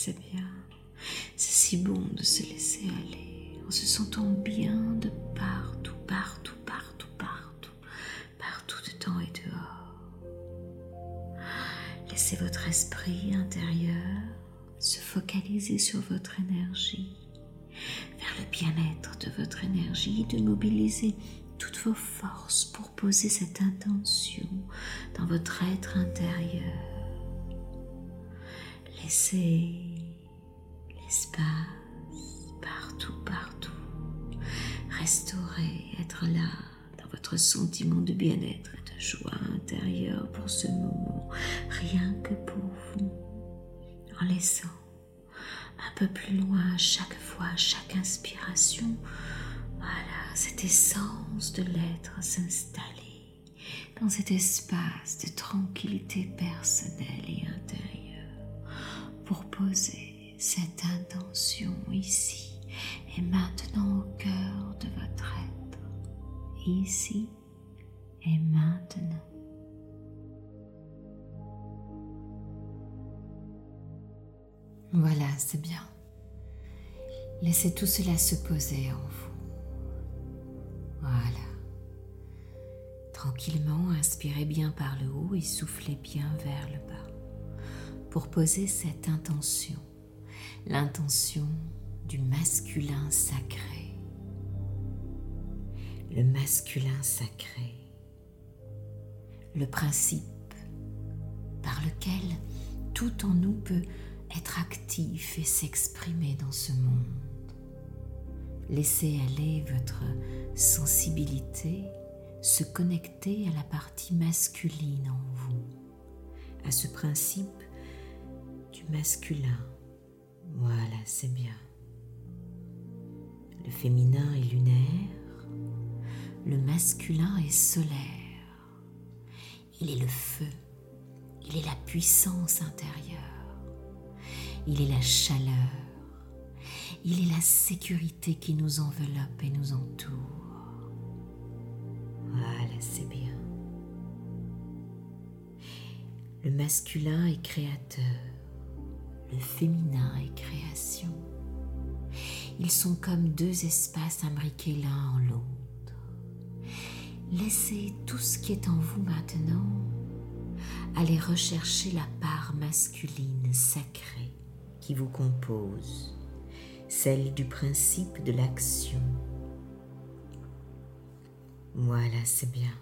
C'est bien. C'est si bon de se laisser aller en se sentant bien de partout, partout, partout, partout, partout dedans et dehors. Laissez votre esprit intérieur se focaliser sur votre énergie, vers le bien-être de votre énergie, de mobiliser toutes vos forces pour poser cette intention dans votre être intérieur. Laissez l'espace partout, partout. Restaurer, être là dans votre sentiment de bien-être et de joie intérieure pour ce moment, rien que pour vous en laissant un peu plus loin chaque fois, chaque inspiration, voilà, cette essence de l'être s'installer dans cet espace de tranquillité personnelle et intérieure pour poser cette intention ici et maintenant au cœur de votre être, ici et maintenant. Voilà, c'est bien. Laissez tout cela se poser en vous. Voilà. Tranquillement, inspirez bien par le haut et soufflez bien vers le bas pour poser cette intention, l'intention du masculin sacré. Le masculin sacré. Le principe par lequel tout en nous peut être actif et s'exprimer dans ce monde. Laissez aller votre sensibilité se connecter à la partie masculine en vous, à ce principe du masculin. Voilà, c'est bien. Le féminin est lunaire, le masculin est solaire. Il est le feu, il est la puissance intérieure. Il est la chaleur. Il est la sécurité qui nous enveloppe et nous entoure. Voilà, c'est bien. Le masculin est créateur, le féminin est création. Ils sont comme deux espaces imbriqués l'un en l'autre. Laissez tout ce qui est en vous maintenant aller rechercher la part masculine sacrée qui vous compose, celle du principe de l'action. Voilà, c'est bien.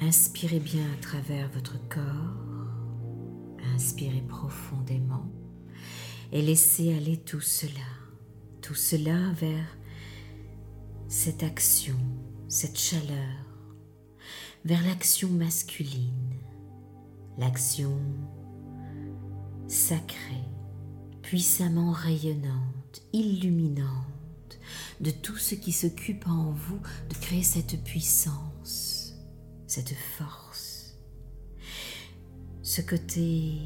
Inspirez bien à travers votre corps, inspirez profondément et laissez aller tout cela, tout cela vers cette action, cette chaleur, vers l'action masculine, l'action sacrée puissamment rayonnante, illuminante, de tout ce qui s'occupe en vous de créer cette puissance, cette force, ce côté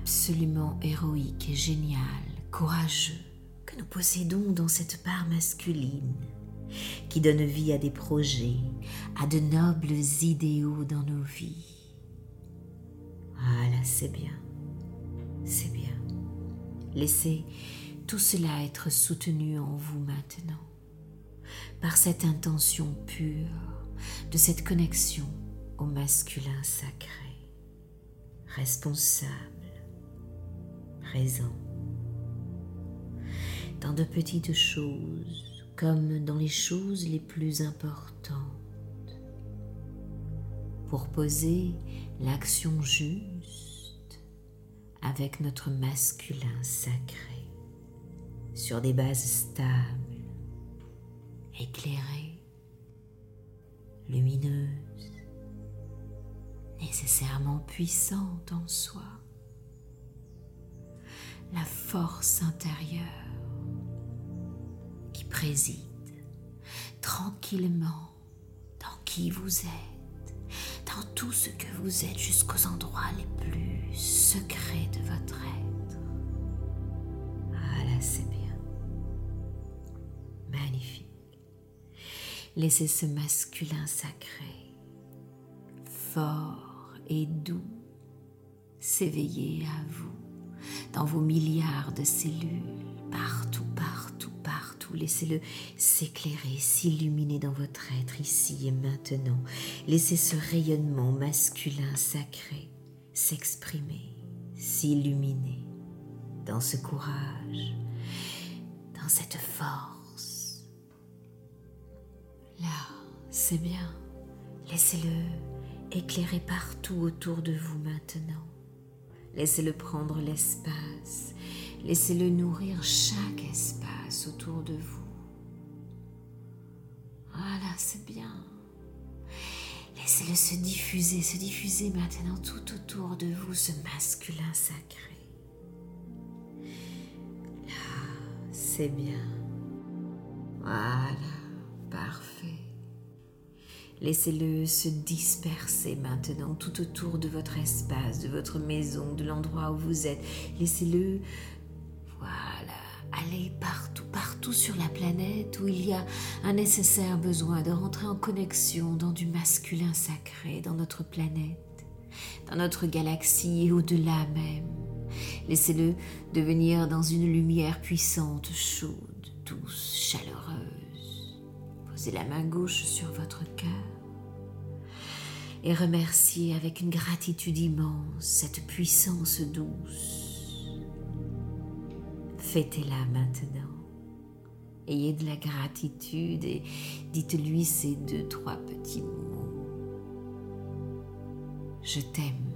absolument héroïque et génial, courageux que nous possédons dans cette part masculine qui donne vie à des projets, à de nobles idéaux dans nos vies. Voilà, c'est bien, c'est bien. Laissez tout cela être soutenu en vous maintenant, par cette intention pure de cette connexion au masculin sacré, responsable, dans de petites choses comme dans les choses les plus importantes, pour poser l'action juste avec notre masculin sacré sur des bases stables, éclairées, lumineuses, nécessairement puissantes en soi. La force intérieure qui préside tranquillement dans qui vous êtes dans tout ce que vous êtes jusqu'aux endroits les plus secrets de votre être. Voilà, c'est bien. Magnifique. Laissez ce masculin sacré, fort et doux, s'éveiller à vous dans vos milliards de cellules, partout, partout, partout. Laissez-le s'éclairer, s'illuminer dans votre être ici et maintenant. Laissez ce rayonnement masculin sacré s'exprimer, s'illuminer dans ce courage, dans cette force. Là, c'est bien. Laissez-le éclairer partout autour de vous maintenant. Laissez-le prendre l'espace. Laissez-le nourrir chaque espace autour de vous. Voilà, c'est bien. Laissez-le se diffuser, se diffuser maintenant tout autour de vous, ce masculin sacré. Là, c'est bien. Voilà. Laissez-le se disperser maintenant tout autour de votre espace, de votre maison, de l'endroit où vous êtes. Laissez-le, voilà, aller partout, partout sur la planète où il y a un nécessaire besoin de rentrer en connexion dans du masculin sacré, dans notre planète, dans notre galaxie et au-delà même. Laissez-le devenir dans une lumière puissante, chaude, douce, chaleureuse. Posez la main gauche sur votre cœur et remerciez avec une gratitude immense cette puissance douce. Fêtez-la maintenant. Ayez de la gratitude et dites-lui ces deux, trois petits mots. Je t'aime.